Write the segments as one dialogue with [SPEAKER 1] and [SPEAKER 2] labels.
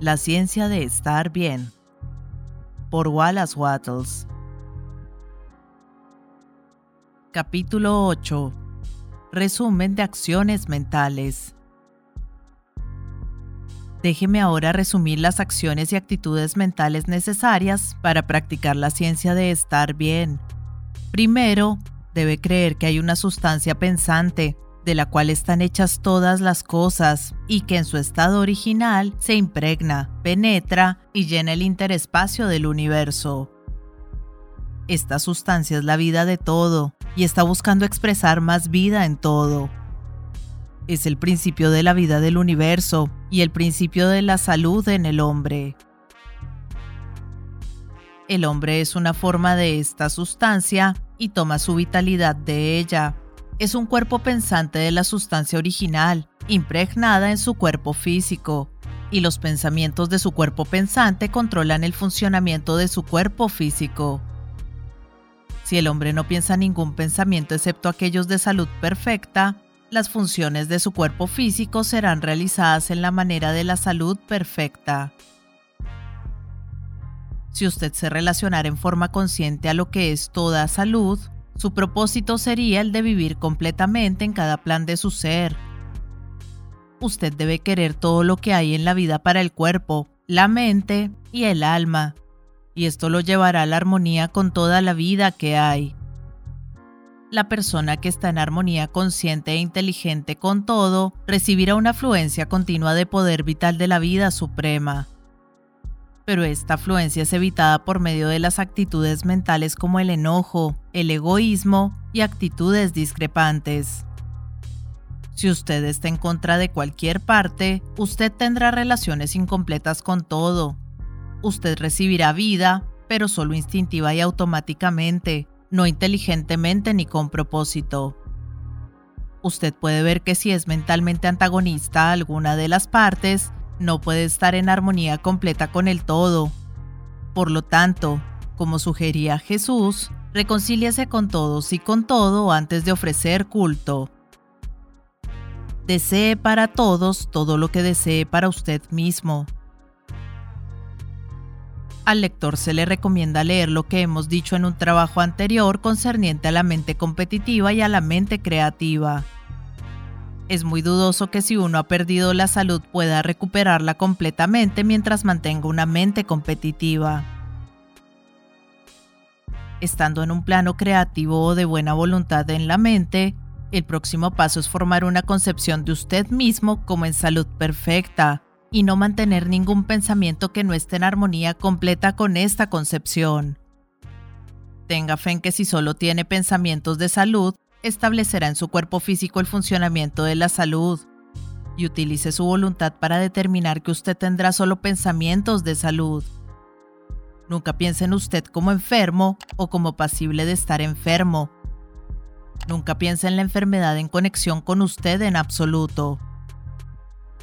[SPEAKER 1] La ciencia de estar bien. Por Wallace Wattles. Capítulo 8. Resumen de acciones mentales. Déjeme ahora resumir las acciones y actitudes mentales necesarias para practicar la ciencia de estar bien. Primero, debe creer que hay una sustancia pensante de la cual están hechas todas las cosas y que en su estado original se impregna, penetra y llena el interespacio del universo. Esta sustancia es la vida de todo y está buscando expresar más vida en todo. Es el principio de la vida del universo y el principio de la salud en el hombre. El hombre es una forma de esta sustancia y toma su vitalidad de ella es un cuerpo pensante de la sustancia original, impregnada en su cuerpo físico, y los pensamientos de su cuerpo pensante controlan el funcionamiento de su cuerpo físico. Si el hombre no piensa ningún pensamiento excepto aquellos de salud perfecta, las funciones de su cuerpo físico serán realizadas en la manera de la salud perfecta. Si usted se relacionara en forma consciente a lo que es toda salud, su propósito sería el de vivir completamente en cada plan de su ser. Usted debe querer todo lo que hay en la vida para el cuerpo, la mente y el alma, y esto lo llevará a la armonía con toda la vida que hay. La persona que está en armonía consciente e inteligente con todo recibirá una afluencia continua de poder vital de la vida suprema pero esta afluencia es evitada por medio de las actitudes mentales como el enojo, el egoísmo y actitudes discrepantes. Si usted está en contra de cualquier parte, usted tendrá relaciones incompletas con todo. Usted recibirá vida, pero solo instintiva y automáticamente, no inteligentemente ni con propósito. Usted puede ver que si es mentalmente antagonista a alguna de las partes, no puede estar en armonía completa con el todo. Por lo tanto, como sugería Jesús, reconcíliase con todos y con todo antes de ofrecer culto. Desee para todos todo lo que desee para usted mismo. Al lector se le recomienda leer lo que hemos dicho en un trabajo anterior concerniente a la mente competitiva y a la mente creativa. Es muy dudoso que si uno ha perdido la salud pueda recuperarla completamente mientras mantenga una mente competitiva. Estando en un plano creativo o de buena voluntad en la mente, el próximo paso es formar una concepción de usted mismo como en salud perfecta y no mantener ningún pensamiento que no esté en armonía completa con esta concepción. Tenga fe en que si solo tiene pensamientos de salud, establecerá en su cuerpo físico el funcionamiento de la salud y utilice su voluntad para determinar que usted tendrá solo pensamientos de salud. Nunca piense en usted como enfermo o como pasible de estar enfermo. Nunca piense en la enfermedad en conexión con usted en absoluto.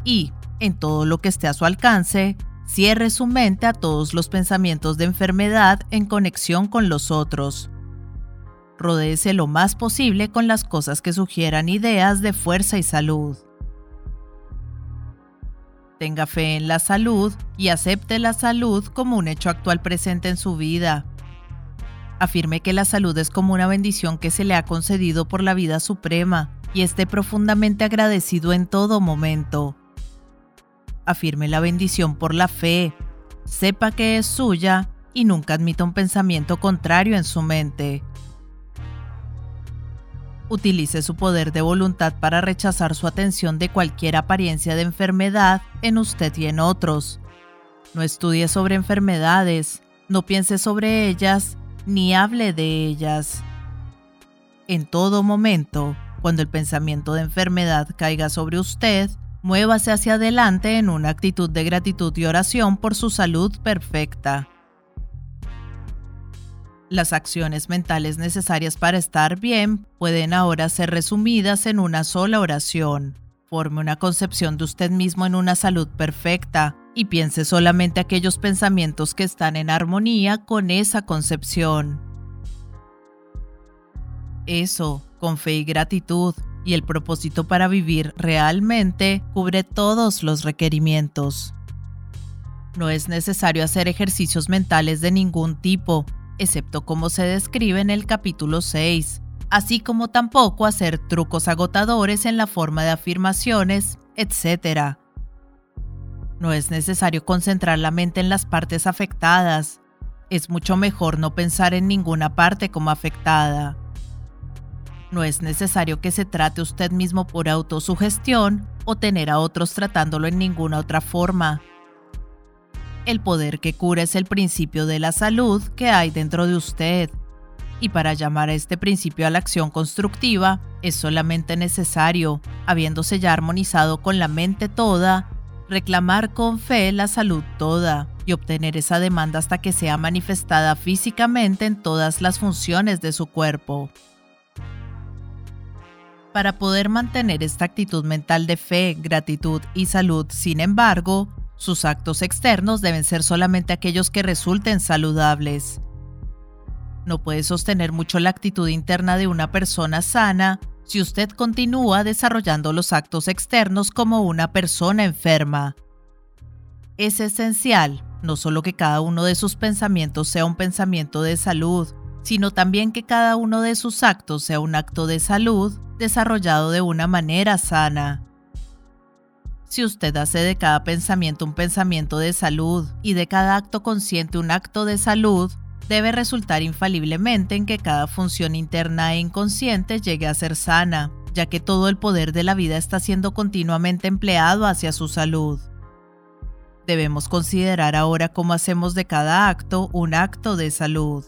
[SPEAKER 1] Y, en todo lo que esté a su alcance, cierre su mente a todos los pensamientos de enfermedad en conexión con los otros. Rodéese lo más posible con las cosas que sugieran ideas de fuerza y salud. Tenga fe en la salud y acepte la salud como un hecho actual presente en su vida. Afirme que la salud es como una bendición que se le ha concedido por la vida suprema y esté profundamente agradecido en todo momento. Afirme la bendición por la fe, sepa que es suya y nunca admita un pensamiento contrario en su mente. Utilice su poder de voluntad para rechazar su atención de cualquier apariencia de enfermedad en usted y en otros. No estudie sobre enfermedades, no piense sobre ellas, ni hable de ellas. En todo momento, cuando el pensamiento de enfermedad caiga sobre usted, muévase hacia adelante en una actitud de gratitud y oración por su salud perfecta. Las acciones mentales necesarias para estar bien pueden ahora ser resumidas en una sola oración. Forme una concepción de usted mismo en una salud perfecta y piense solamente aquellos pensamientos que están en armonía con esa concepción. Eso, con fe y gratitud, y el propósito para vivir realmente cubre todos los requerimientos. No es necesario hacer ejercicios mentales de ningún tipo, excepto como se describe en el capítulo 6, así como tampoco hacer trucos agotadores en la forma de afirmaciones, etc. No es necesario concentrar la mente en las partes afectadas. Es mucho mejor no pensar en ninguna parte como afectada. No es necesario que se trate usted mismo por autosugestión o tener a otros tratándolo en ninguna otra forma. El poder que cura es el principio de la salud que hay dentro de usted. Y para llamar a este principio a la acción constructiva es solamente necesario, habiéndose ya armonizado con la mente toda, reclamar con fe la salud toda y obtener esa demanda hasta que sea manifestada físicamente en todas las funciones de su cuerpo. Para poder mantener esta actitud mental de fe, gratitud y salud, sin embargo, sus actos externos deben ser solamente aquellos que resulten saludables. No puede sostener mucho la actitud interna de una persona sana si usted continúa desarrollando los actos externos como una persona enferma. Es esencial no solo que cada uno de sus pensamientos sea un pensamiento de salud, sino también que cada uno de sus actos sea un acto de salud desarrollado de una manera sana. Si usted hace de cada pensamiento un pensamiento de salud y de cada acto consciente un acto de salud, debe resultar infaliblemente en que cada función interna e inconsciente llegue a ser sana, ya que todo el poder de la vida está siendo continuamente empleado hacia su salud. Debemos considerar ahora cómo hacemos de cada acto un acto de salud.